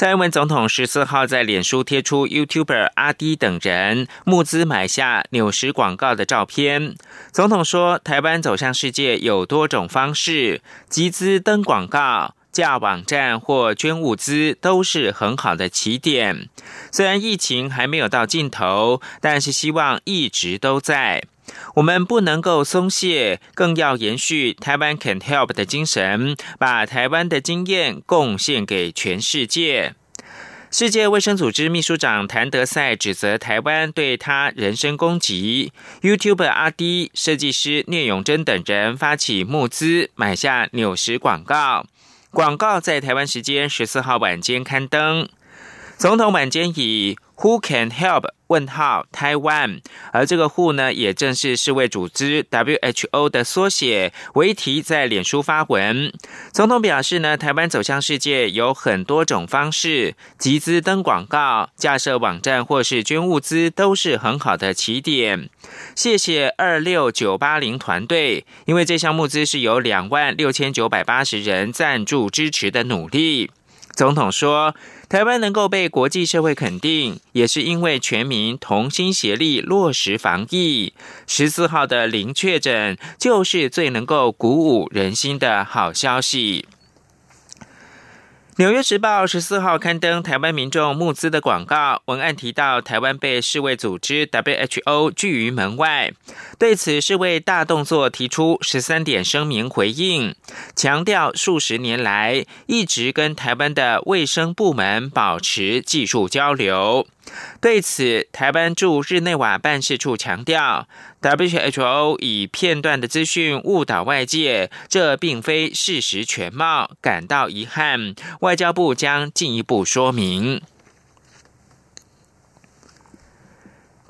蔡英文总统十四号在脸书贴出 YouTuber 阿迪等人募资买下纽时广告的照片。总统说，台湾走向世界有多种方式，集资登广告、架网站或捐物资都是很好的起点。虽然疫情还没有到尽头，但是希望一直都在。我们不能够松懈，更要延续台湾 Can Help 的精神，把台湾的经验贡献给全世界。世界卫生组织秘书长谭德赛指责台湾对他人身攻击。YouTube 阿 D、设计师聂永贞等人发起募资，买下纽时广告。广告在台湾时间十四号晚间刊登。总统晚间以 Who can help？问号台湾，而这个 Who 呢，也正是世卫组织 WHO 的缩写。为题在脸书发文，总统表示呢，台湾走向世界有很多种方式，集资登广告、架设网站或是捐物资，都是很好的起点。谢谢二六九八零团队，因为这项募资是由两万六千九百八十人赞助支持的努力。总统说：“台湾能够被国际社会肯定，也是因为全民同心协力落实防疫。十四号的零确诊，就是最能够鼓舞人心的好消息。”纽约时报十四号刊登台湾民众募资的广告文案，提到台湾被世卫组织 WHO 拒于门外。对此，世卫大动作提出十三点声明回应，强调数十年来一直跟台湾的卫生部门保持技术交流。对此，台湾驻日内瓦办事处强调，WHO 以片段的资讯误导外界，这并非事实全貌，感到遗憾。外交部将进一步说明。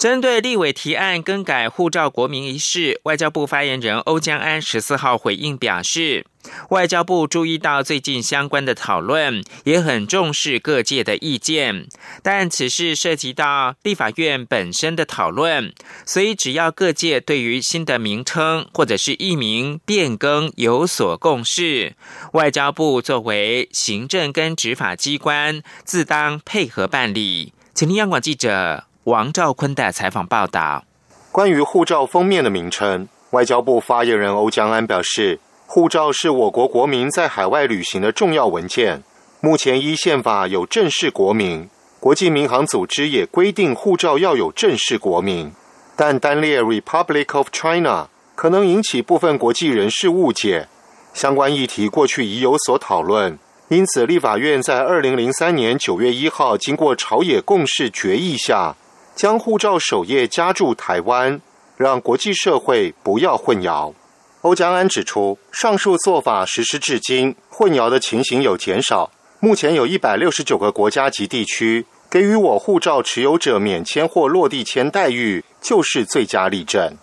针对立委提案更改护照国民一事，外交部发言人欧江安十四号回应表示，外交部注意到最近相关的讨论，也很重视各界的意见，但此事涉及到立法院本身的讨论，所以只要各界对于新的名称或者是译名变更有所共识，外交部作为行政跟执法机关，自当配合办理。请听央广记者。王兆坤的采访报道：关于护照封面的名称，外交部发言人欧江安表示，护照是我国国民在海外旅行的重要文件。目前依宪法有正式国名，国际民航组织也规定护照要有正式国名，但单列 Republic of China 可能引起部分国际人士误解。相关议题过去已有所讨论。因此，立法院在二零零三年九月一号经过朝野共识决议下。将护照首页加注台湾，让国际社会不要混淆。欧江安指出，上述做法实施至今，混淆的情形有减少。目前有一百六十九个国家及地区给予我护照持有者免签或落地签待遇，就是最佳例证。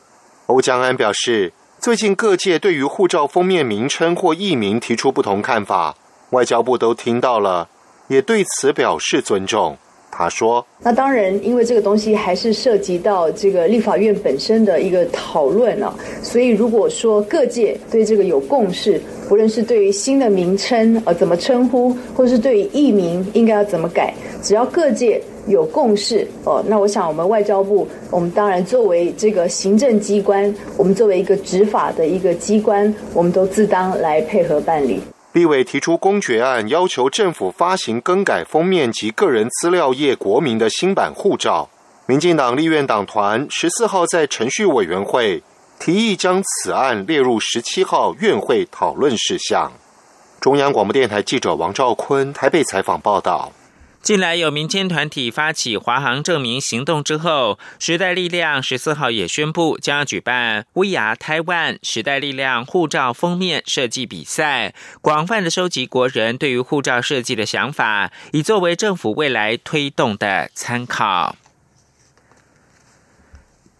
欧江安表示，最近各界对于护照封面名称或译名提出不同看法，外交部都听到了，也对此表示尊重。他说：“那当然，因为这个东西还是涉及到这个立法院本身的一个讨论啊，所以如果说各界对这个有共识，不论是对于新的名称呃怎么称呼，或是对于译名应该要怎么改，只要各界有共识哦，那我想我们外交部，我们当然作为这个行政机关，我们作为一个执法的一个机关，我们都自当来配合办理。”立委提出公决案，要求政府发行更改封面及个人资料页国民的新版护照。民进党立院党团十四号在程序委员会提议将此案列入十七号院会讨论事项。中央广播电台记者王兆坤台北采访报道。近来有民间团体发起华航证明行动之后，时代力量十四号也宣布将要举办 “We Are Taiwan” 时代力量护照封面设计比赛，广泛的收集国人对于护照设计的想法，以作为政府未来推动的参考。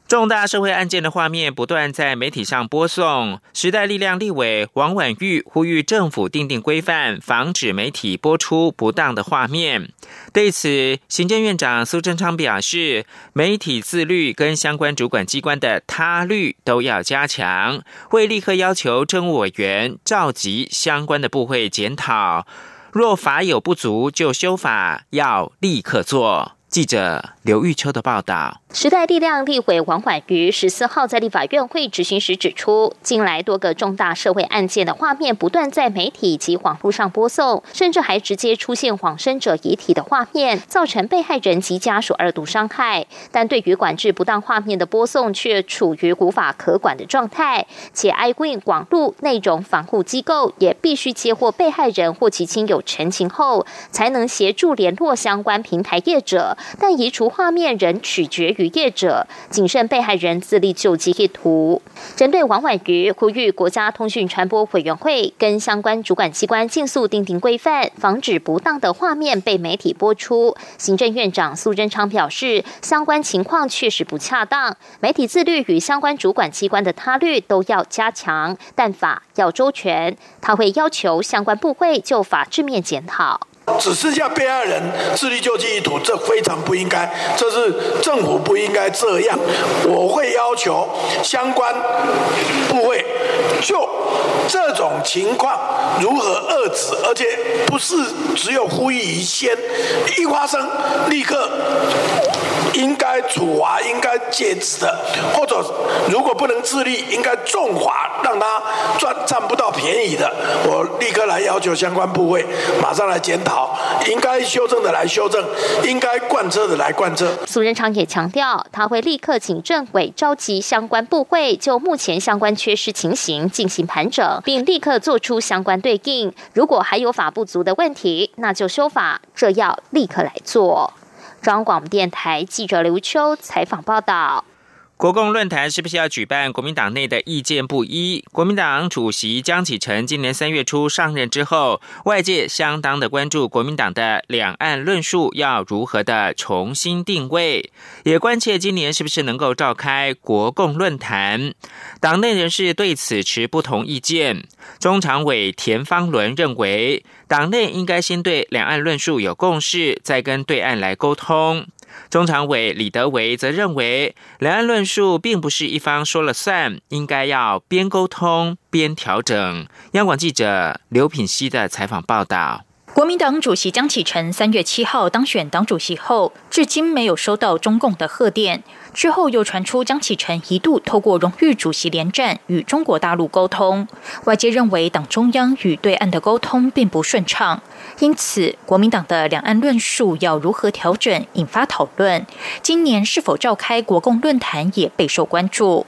重大社会案件的画面不断在媒体上播送，时代力量立委王婉玉呼吁政府订定规范，防止媒体播出不当的画面。对此，行政院长苏贞昌表示，媒体自律跟相关主管机关的他律都要加强，会立刻要求政务委员召集相关的部会检讨，若法有不足就修法，要立刻做。记者刘玉秋的报道。时代力量立委王婉瑜十四号在立法院会执行时指出，近来多个重大社会案件的画面不断在媒体及网络上播送，甚至还直接出现往生者遗体的画面，造成被害人及家属二度伤害。但对于管制不当画面的播送，却处于无法可管的状态。且 iWin 网路内容防护机构也必须接获被害人或其亲友陈情后，才能协助联络相关平台业者。但移除画面仍取决。于业者谨慎被害人自立救济意图，针对王婉瑜呼吁国家通讯传播委员会跟相关主管机关尽速订定规范，防止不当的画面被媒体播出。行政院长苏贞昌表示，相关情况确实不恰当，媒体自律与相关主管机关的他律都要加强，但法要周全。他会要求相关部会就法制面检讨。只剩下被害人自力救济意图，这非常不应该，这是政府不应该这样。我会要求相关部位就这种情况如何遏止，而且不是只有呼吁一先，一发生立刻应该处罚、应该戒止的，或者如果不能自立，应该重罚，让他赚占不到便宜的。我立刻来要求相关部会马上来检讨。应该修正的来修正，应该贯彻的来贯彻。苏仁昌也强调，他会立刻请政委召集相关部会，就目前相关缺失情形进行盘整，并立刻做出相关对应。如果还有法不足的问题，那就修法，这要立刻来做。中央广电台记者刘秋采访报道。国共论坛是不是要举办？国民党内的意见不一。国民党主席江启臣今年三月初上任之后，外界相当的关注国民党的两岸论述要如何的重新定位，也关切今年是不是能够召开国共论坛。党内人士对此持不同意见。中常委田方伦认为，党内应该先对两岸论述有共识，再跟对岸来沟通。中常委李德维则认为，两岸论述并不是一方说了算，应该要边沟通边调整。央广记者刘品熙的采访报道。国民党主席江启臣三月七号当选党主席后，至今没有收到中共的贺电。之后又传出江启臣一度透过荣誉主席连战与中国大陆沟通，外界认为党中央与对岸的沟通并不顺畅，因此国民党的两岸论述要如何调整，引发讨论。今年是否召开国共论坛也备受关注。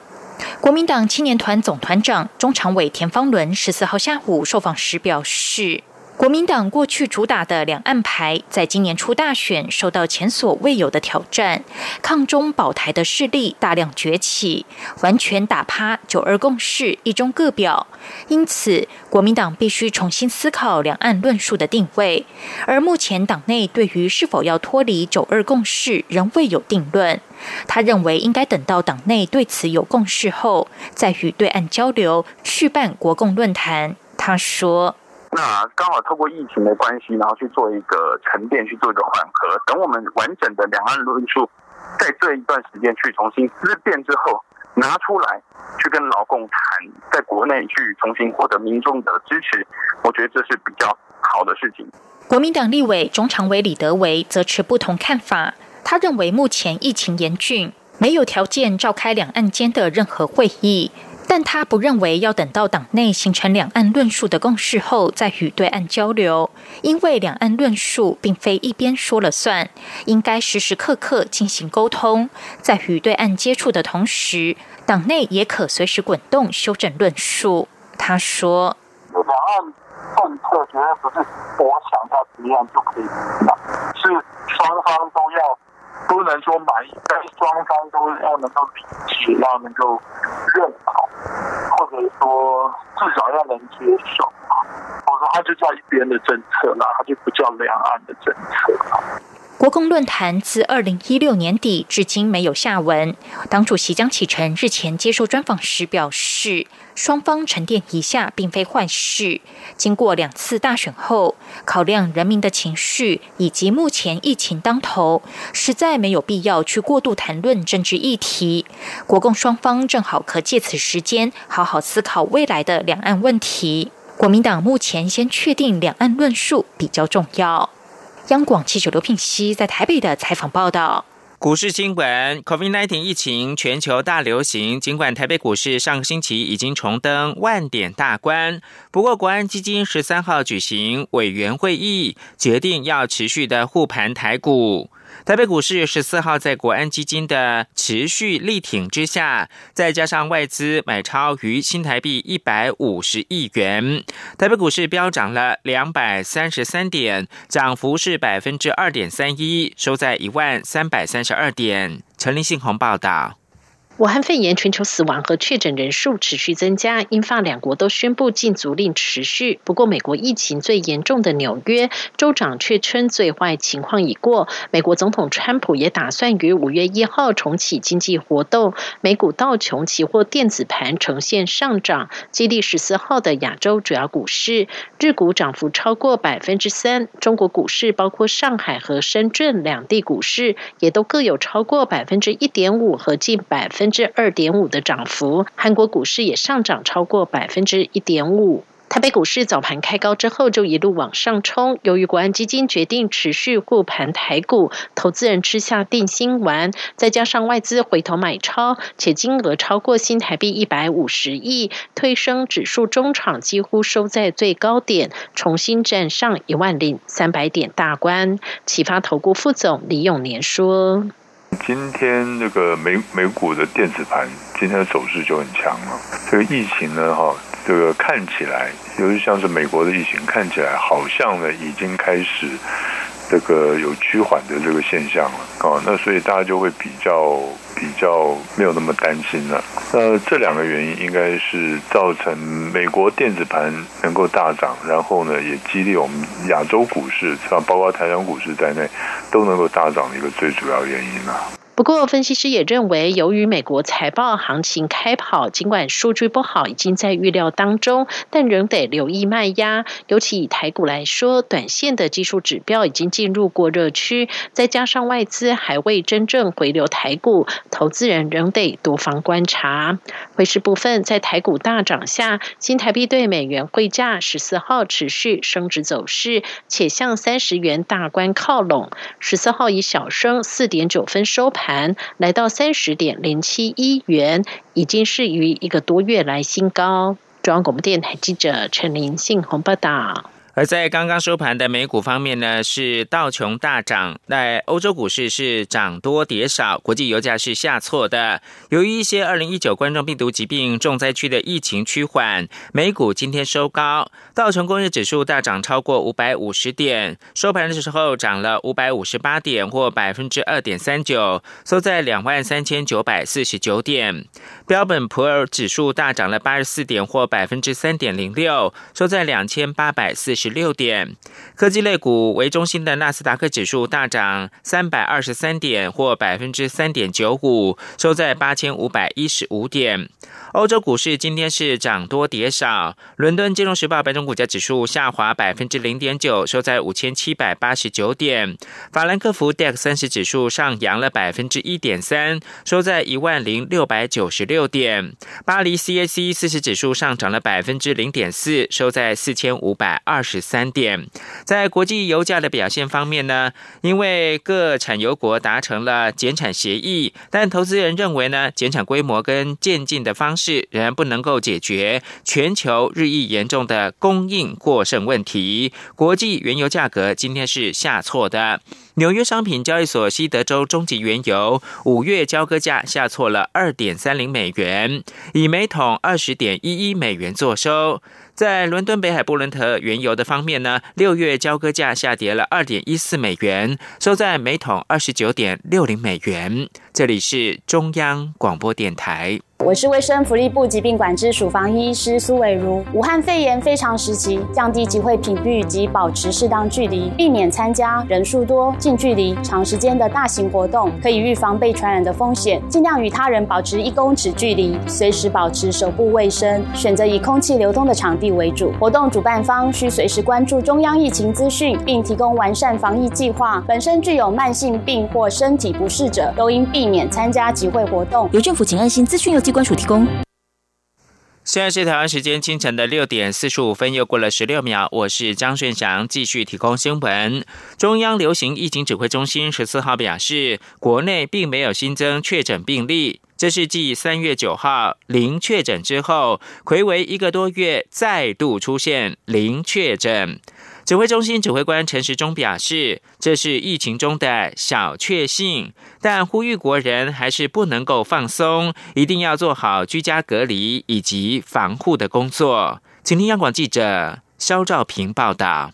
国民党青年团总团长、中常委田方伦十四号下午受访时表示。国民党过去主打的两岸牌，在今年初大选受到前所未有的挑战，抗中保台的势力大量崛起，完全打趴九二共识、一中各表。因此，国民党必须重新思考两岸论述的定位。而目前党内对于是否要脱离九二共识仍未有定论。他认为应该等到党内对此有共识后，再与对岸交流，续办国共论坛。他说。那刚好透过疫情的关系，然后去做一个沉淀，去做一个缓和。等我们完整的两岸论述，在这一段时间去重新思辨之后，拿出来去跟老共谈，在国内去重新获得民众的支持，我觉得这是比较好的事情。国民党立委中常委李德维则持不同看法，他认为目前疫情严峻，没有条件召开两岸间的任何会议。但他不认为要等到党内形成两岸论述的共识后再与对岸交流，因为两岸论述并非一边说了算，应该时时刻刻进行沟通。在与对岸接触的同时，党内也可随时滚动修正论述。他说：“两岸政策绝对不是我想到怎样就可以怎样，是双方都要。”不能说满意，但是双方都要能够理解，要能够认同，或者说至少要能接受啊。否则它就叫一边的政策了，它就不叫两岸的政策了。国共论坛自二零一六年底至今没有下文。党主席江启臣日前接受专访时表示，双方沉淀一下并非坏事。经过两次大选后，考量人民的情绪以及目前疫情当头，实在没有必要去过度谈论政治议题。国共双方正好可借此时间好好思考未来的两岸问题。国民党目前先确定两岸论述比较重要。央广记者刘聘熙在台北的采访报道：股市新闻，COVID-19 疫情全球大流行。尽管台北股市上个星期已经重登万点大关，不过国安基金十三号举行委员会议，决定要持续的护盘台股。台北股市十四号在国安基金的持续力挺之下，再加上外资买超逾新台币一百五十亿元，台北股市飙涨了两百三十三点，涨幅是百分之二点三一，收在一万三百三十二点。陈林信宏报道。武汉肺炎全球死亡和确诊人数持续增加，英法两国都宣布禁足令持续。不过，美国疫情最严重的纽约州长却称最坏情况已过。美国总统川普也打算于五月一号重启经济活动。美股道琼期货电子盘呈现上涨，激励十四号的亚洲主要股市，日股涨幅超过百分之三。中国股市包括上海和深圳两地股市也都各有超过百分之一点五和近百分。之二点五的涨幅，韩国股市也上涨超过百分之一点五。台北股市早盘开高之后就一路往上冲，由于国安基金决定持续护盘台股，投资人吃下定心丸，再加上外资回头买超，且金额超过新台币一百五十亿，推升指数中场几乎收在最高点，重新站上一万零三百点大关。启发投顾副总李永年说。今天这个美美股的电子盘今天的走势就很强了。这个疫情呢，哈，这个看起来，尤其像是美国的疫情，看起来好像呢已经开始这个有趋缓的这个现象了。哦，那所以大家就会比较比较没有那么担心了。那这两个原因应该是造成美国电子盘能够大涨，然后呢也激励我们亚洲股市，像包括台湾股市在内。都能够大涨的一个最主要原因了。不过，分析师也认为，由于美国财报行情开跑，尽管数据不好，已经在预料当中，但仍得留意卖压。尤其以台股来说，短线的技术指标已经进入过热区，再加上外资还未真正回流台股，投资人仍得多方观察。汇市部分，在台股大涨下，新台币对美元汇价十四号持续升值走势，且向三十元大关靠拢。十四号以小升四点九分收盘。来到三十点零七一元，已经是于一个多月来新高。中央广播电台记者陈林信鸿报道。而在刚刚收盘的美股方面呢，是道琼大涨，在欧洲股市是涨多跌少，国际油价是下挫的。由于一些二零一九冠状病毒疾病重灾区的疫情趋缓，美股今天收高，道琼工业指数大涨超过五百五十点，收盘的时候涨了五百五十八点，或百分之二点三九，收在两万三千九百四十九点。标本普尔指数大涨了八十四点，或百分之三点零六，收在两千八百四十。六点，科技类股为中心的纳斯达克指数大涨三百二十三点，或百分之三点九五，收在八千五百一十五点。欧洲股市今天是涨多跌少，伦敦金融时报白种股价指数下滑百分之零点九，收在五千七百八十九点。法兰克福 DAX 三十指数上扬了百分之一点三，收在一万零六百九十六点。巴黎 CAC 四十指数上涨了百分之零点四，收在四千五百二十三点。在国际油价的表现方面呢，因为各产油国达成了减产协议，但投资人认为呢，减产规模跟渐进的方。式仍然不能够解决全球日益严重的供应过剩问题。国际原油价格今天是下挫的。纽约商品交易所西德州中级原油五月交割价下挫了二点三零美元，以每桶二十点一一美元作收。在伦敦北海布伦特原油的方面呢，六月交割价下跌了二点一四美元，收在每桶二十九点六零美元。这里是中央广播电台。我是卫生福利部疾病管制署防疫医师苏伟如。武汉肺炎非常时期，降低集会频率及保持适当距离，避免参加人数多、近距离、长时间的大型活动，可以预防被传染的风险。尽量与他人保持一公尺距离，随时保持手部卫生，选择以空气流通的场地为主。活动主办方需随时关注中央疫情资讯，并提供完善防疫计划。本身具有慢性病或身体不适者，都应避免参加集会活动。由政府请安心资讯由。关署提供。现在是台湾时间清晨的六点四十五分，又过了十六秒。我是张顺祥，继续提供新闻。中央流行疫情指挥中心十四号表示，国内并没有新增确诊病例，这是继三月九号零确诊之后，魁为一个多月再度出现零确诊。指挥中心指挥官陈时中表示，这是疫情中的小确幸，但呼吁国人还是不能够放松，一定要做好居家隔离以及防护的工作。请听央广记者。肖兆平报道：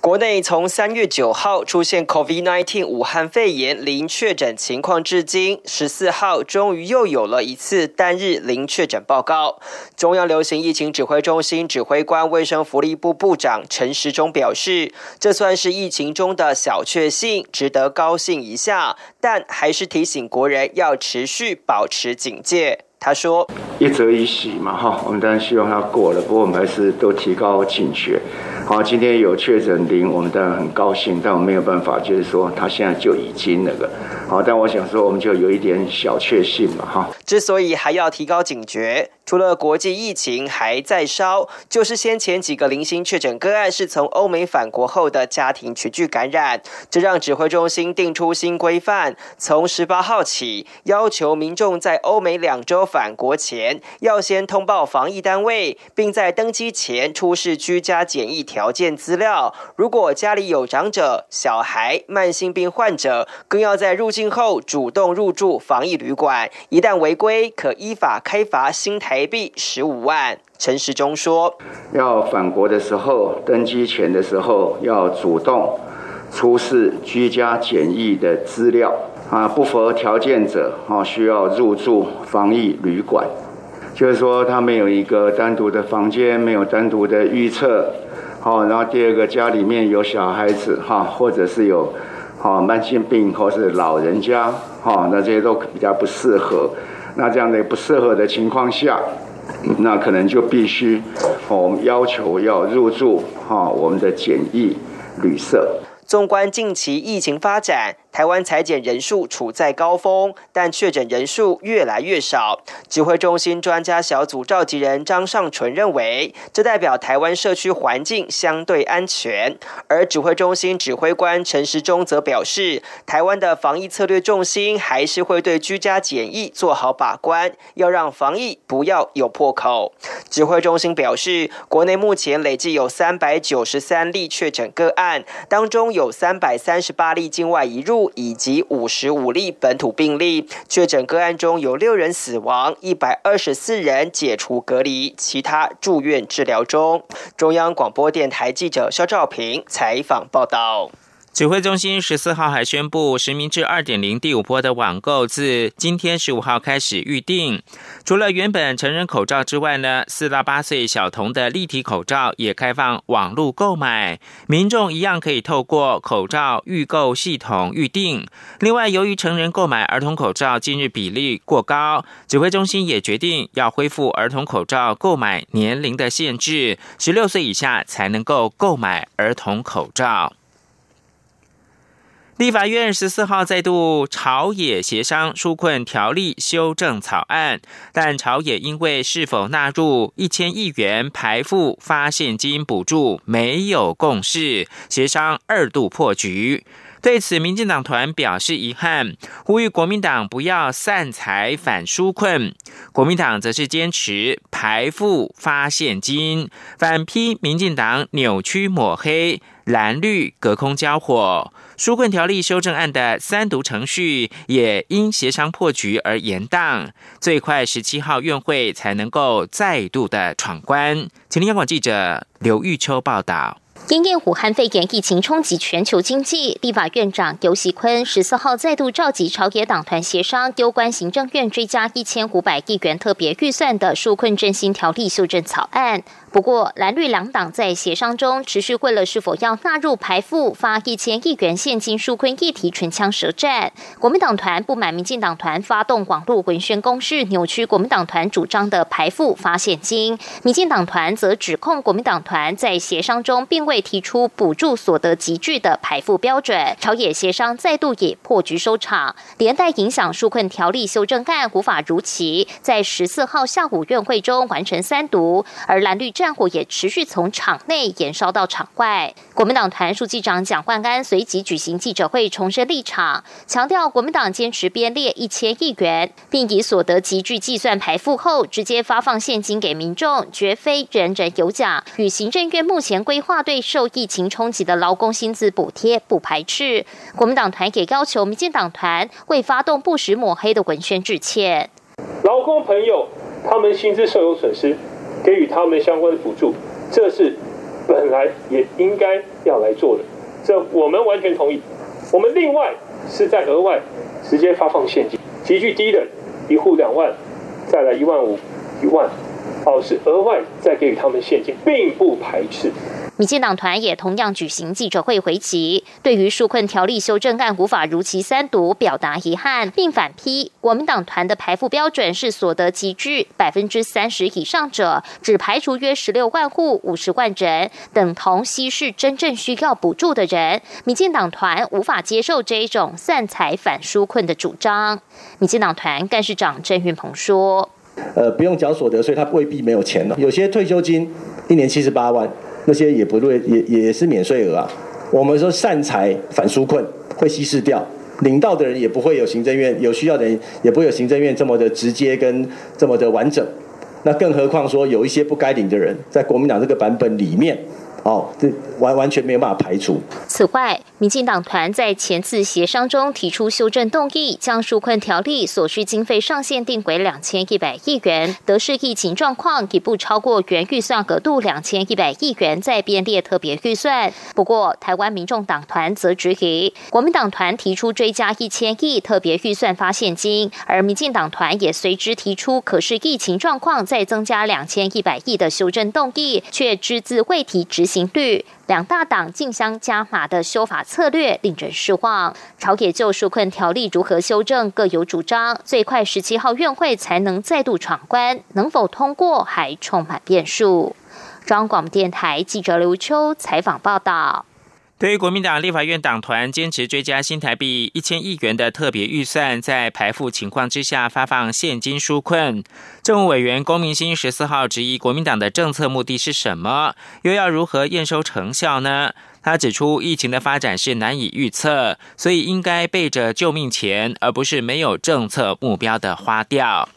国内从三月九号出现 COVID-19 武汉肺炎零确诊情况至今，十四号终于又有了一次单日零确诊报告。中央流行疫情指挥中心指挥官、卫生福利部部长陈时中表示，这算是疫情中的小确幸，值得高兴一下，但还是提醒国人要持续保持警戒。他说：“一则一喜嘛，哈，我们当然希望他过了，不过我们还是都提高警觉。好，今天有确诊零，我们当然很高兴，但我们没有办法，就是说他现在就已经那个。好，但我想说，我们就有一点小确幸嘛，哈。之所以还要提高警觉。”除了国际疫情还在烧，就是先前几个零星确诊个案是从欧美返国后的家庭群聚感染，这让指挥中心定出新规范，从十八号起，要求民众在欧美两周返国前，要先通报防疫单位，并在登机前出示居家检疫条件资料。如果家里有长者、小孩、慢性病患者，更要在入境后主动入住防疫旅馆，一旦违规，可依法开罚新台。币十五万，陈时中说：“要返国的时候，登机前的时候，要主动出示居家检疫的资料啊，不符合条件者啊，需要入住防疫旅馆。就是说，他没有一个单独的房间，没有单独的预测。好，然后第二个，家里面有小孩子哈，或者是有好慢性病或是老人家哈，那这些都比较不适合。”那这样的不适合的情况下，那可能就必须我们要求要入住哈我们的简易旅社。纵观近期疫情发展。台湾裁检人数处在高峰，但确诊人数越来越少。指挥中心专家小组召集人张尚纯认为，这代表台湾社区环境相对安全。而指挥中心指挥官陈时中则表示，台湾的防疫策略重心还是会对居家检疫做好把关，要让防疫不要有破口。指挥中心表示，国内目前累计有三百九十三例确诊个案，当中有三百三十八例境外移入。以及五十五例本土病例确诊个案中有六人死亡，一百二十四人解除隔离，其他住院治疗中。中央广播电台记者肖兆平采访报道。指挥中心十四号还宣布，实名制二点零第五波的网购自今天十五号开始预定。除了原本成人口罩之外呢，四到八岁小童的立体口罩也开放网络购买，民众一样可以透过口罩预购系统预定。另外，由于成人购买儿童口罩近日比例过高，指挥中心也决定要恢复儿童口罩购买年龄的限制，十六岁以下才能够购买儿童口罩。立法院十四号再度朝野协商纾困条例修正草案，但朝野因为是否纳入一千亿元排付发现金补助没有共识，协商二度破局。对此，民进党团表示遗憾，呼吁国民党不要散财反纾困。国民党则是坚持排付发现金，反批民进党扭曲抹黑。蓝绿隔空交火，纾困条例修正案的三读程序也因协商破局而延宕，最快十七号院会才能够再度的闯关。请听央广记者刘玉秋报道。因应武汉肺炎疫情冲击全球经济，立法院长游锡坤十四号再度召集朝野党团协商，丢关行政院追加一千五百亿元特别预算的纾困振兴条例修正草案。不过，蓝绿两党在协商中持续为了是否要纳入排付发一千亿元现金纾困议题唇枪舌战。国民党团不满民进党团发动网络文宣攻势，扭曲国民党团主张的排付发现金。民进党团则指控国民党团在协商中并未提出补助所得集聚的排付标准。朝野协商再度以破局收场，连带影响纾困条例修正案无法如期在十四号下午院会中完成三读，而蓝绿。战火也持续从场内延烧到场外。国民党团书记长蒋焕安随即举行记者会，重申立场，强调国民党坚持编列一千亿元，并以所得集聚计算排付后直接发放现金给民众，绝非人人有奖。与行政院目前规划对受疫情冲击的劳工薪资补贴不排斥。国民党团也要求民进党团为发动不实抹黑的文宣致歉。劳工朋友，他们薪资受有损失。给予他们相关的补助，这是本来也应该要来做的，这我们完全同意。我们另外是在额外直接发放现金，急剧低的一户两万，再来一万五、一万，哦，是额外再给予他们现金，并不排斥。民进党团也同样举行记者会回击，对于纾困条例修正案无法如期三读表达遗憾，并反批国民党团的排付标准是所得集聚百分之三十以上者，只排除约十六万户五十万人，等同稀释真正需要补助的人。民进党团无法接受这一种散财反纾困的主张。民进党团干事长郑云鹏说：“呃，不用缴所得税，他未必没有钱了。有些退休金一年七十八万。”那些也不对，也也是免税额啊。我们说善财反纾困会稀释掉，领到的人也不会有行政院有需要的人也不会有行政院这么的直接跟这么的完整。那更何况说有一些不该领的人，在国民党这个版本里面。哦，这完完全没有办法排除。此外，民进党团在前次协商中提出修正动议，将纾困条例所需经费上限定为两千一百亿元，得是疫情状况已不超过原预算额度两千一百亿元，再编列特别预算。不过，台湾民众党团则质疑，国民党团提出追加一千亿特别预算发现金，而民进党团也随之提出可是疫情状况再增加两千一百亿的修正动议，却只字未提执。刑律，两大党竞相加码的修法策略令人失望。朝野就纾困条例如何修正各有主张，最快十七号院会才能再度闯关，能否通过还充满变数。中央广电台记者刘秋采访报道。对于国民党立法院党团坚持追加新台币一千亿元的特别预算，在排付情况之下发放现金纾困，政务委员龚明鑫十四号质疑国民党的政策目的是什么，又要如何验收成效呢？他指出，疫情的发展是难以预测，所以应该备着救命钱，而不是没有政策目标的花掉。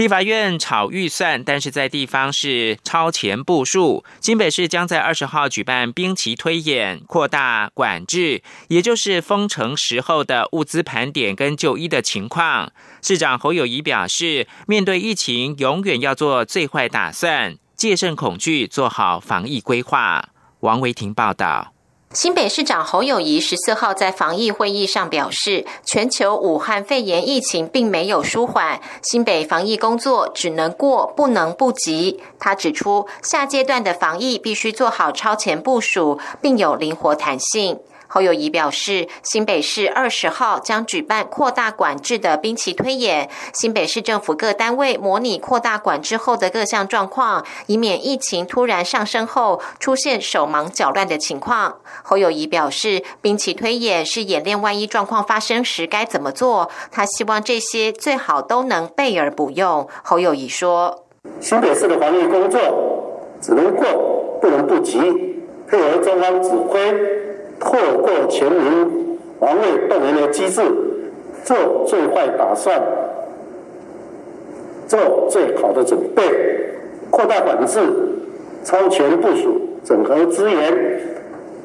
立法院炒预算，但是在地方是超前部署。新北市将在二十号举办兵棋推演，扩大管制，也就是封城时候的物资盘点跟就医的情况。市长侯友谊表示，面对疫情，永远要做最坏打算，戒慎恐惧，做好防疫规划。王维婷报道。新北市长侯友谊十四号在防疫会议上表示，全球武汉肺炎疫情并没有舒缓，新北防疫工作只能过不能不及。他指出，下阶段的防疫必须做好超前部署，并有灵活弹性。侯友谊表示，新北市二十号将举办扩大管制的兵棋推演，新北市政府各单位模拟扩大管制后的各项状况，以免疫情突然上升后出现手忙脚乱的情况。侯友谊表示，兵棋推演是演练万一状况发生时该怎么做，他希望这些最好都能备而不用。侯友谊说：“新北市的防疫工作只能过，不能不急，配合中央指挥。”透过全民防卫动员的机制，做最坏打算，做最好的准备，扩大管制，超前部署，整合资源，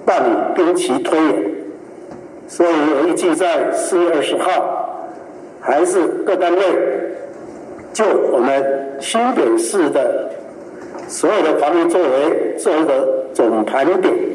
办理兵棋推演。所以我预计在四月二十号，还是各单位就我们新北市的所有的防疫作为做一个总盘点。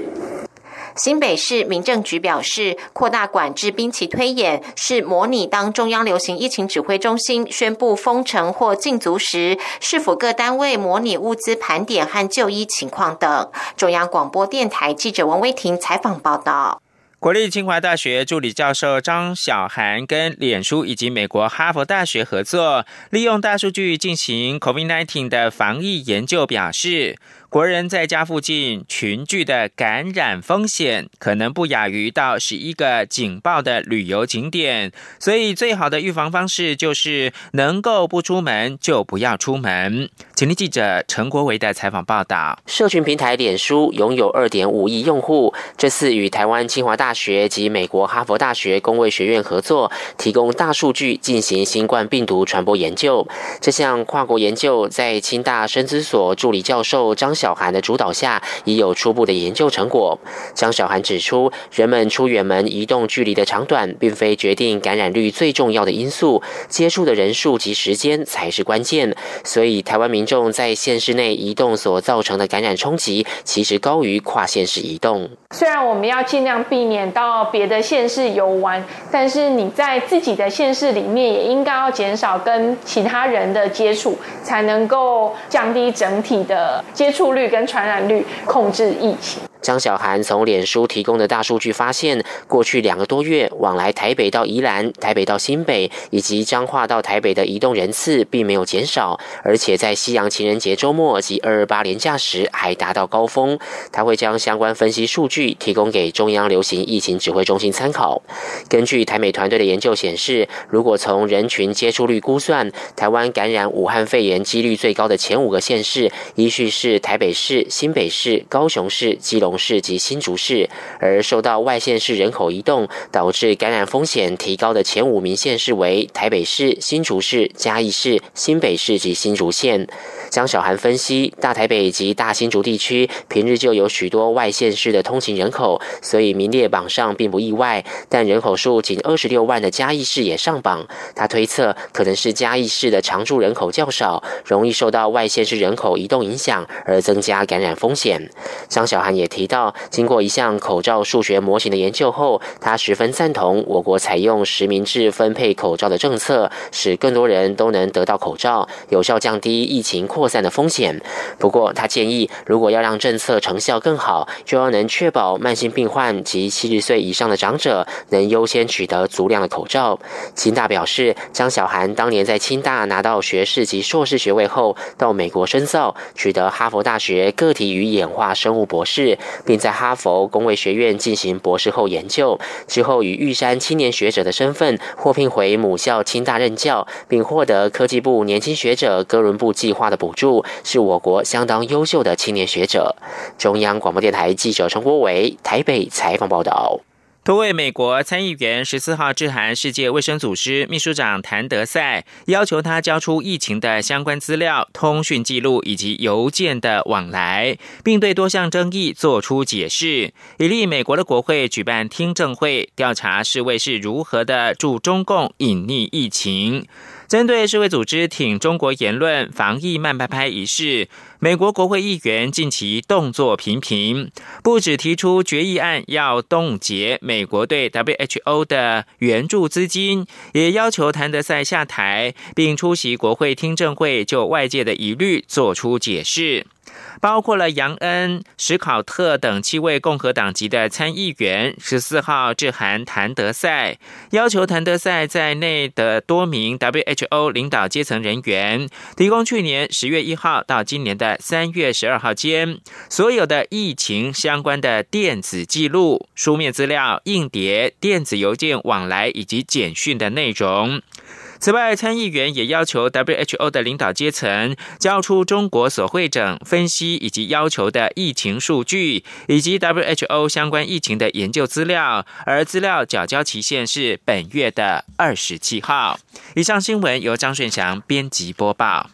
新北市民政局表示，扩大管制兵棋推演是模拟当中央流行疫情指挥中心宣布封城或禁足时，是否各单位模拟物资盘点和就医情况等。中央广播电台记者王威婷采访报道。国立清华大学助理教授张小涵跟脸书以及美国哈佛大学合作，利用大数据进行 COVID-19 的防疫研究，表示。国人在家附近群聚的感染风险，可能不亚于到十一个警报的旅游景点，所以最好的预防方式就是能够不出门就不要出门。请听记者陈国维的采访报道。社群平台脸书拥有二点五亿用户，这次与台湾清华大学及美国哈佛大学工卫学院合作，提供大数据进行新冠病毒传播研究。这项跨国研究在清大生资所助理教授张。小涵的主导下，已有初步的研究成果。张小涵指出，人们出远门移动距离的长短，并非决定感染率最重要的因素，接触的人数及时间才是关键。所以，台湾民众在县市内移动所造成的感染冲击，其实高于跨县市移动。虽然我们要尽量避免到别的县市游玩，但是你在自己的县市里面，也应该要减少跟其他人的接触，才能够降低整体的接触。率跟传染率控制疫情。张小涵从脸书提供的大数据发现，过去两个多月往来台北到宜兰、台北到新北以及彰化到台北的移动人次并没有减少，而且在西洋情人节周末及二二八连假时还达到高峰。他会将相关分析数据提供给中央流行疫情指挥中心参考。根据台美团队的研究显示，如果从人群接触率估算，台湾感染武汉肺炎几率最高的前五个县市，依序是台北市、新北市、高雄市、基隆。市及新竹市，而受到外县市人口移动导致感染风险提高的前五名县市为台北市、新竹市、嘉义市、新北市及新竹县。江小涵分析，大台北及大新竹地区平日就有许多外县市的通勤人口，所以名列榜上并不意外。但人口数仅二十六万的嘉义市也上榜，他推测可能是嘉义市的常住人口较少，容易受到外县市人口移动影响而增加感染风险。江小涵也提提到，经过一项口罩数学模型的研究后，他十分赞同我国采用实名制分配口罩的政策，使更多人都能得到口罩，有效降低疫情。扩散的风险。不过，他建议，如果要让政策成效更好，就要能确保慢性病患及七十岁以上的长者能优先取得足量的口罩。清大表示，张小涵当年在清大拿到学士及硕士学位后，到美国深造，取得哈佛大学个体与演化生物博士，并在哈佛工卫学院进行博士后研究。之后，以玉山青年学者的身份获聘回母校清大任教，并获得科技部年轻学者哥伦布计划的。补助是我国相当优秀的青年学者。中央广播电台记者陈国伟台北采访报道。多位美国参议员十四号致函世界卫生组织秘书长谭德赛，要求他交出疫情的相关资料、通讯记录以及邮件的往来，并对多项争议做出解释，以利美国的国会举办听证会，调查世卫是如何的助中共隐匿疫情。针对世卫组织挺中国言论、防疫慢拍拍一事，美国国会议员近期动作频频，不止提出决议案要冻结美国对 WHO 的援助资金，也要求谭德赛下台，并出席国会听证会，就外界的疑虑做出解释。包括了杨恩、史考特等七位共和党籍的参议员，十四号致函谭德赛，要求谭德赛在内的多名 WHO 领导阶层人员，提供去年十月一号到今年的三月十二号间所有的疫情相关的电子记录、书面资料、硬碟、电子邮件往来以及简讯的内容。此外，参议员也要求 WHO 的领导阶层交出中国所会诊、分析以及要求的疫情数据，以及 WHO 相关疫情的研究资料，而资料缴交期限是本月的二十七号。以上新闻由张顺祥编辑播报。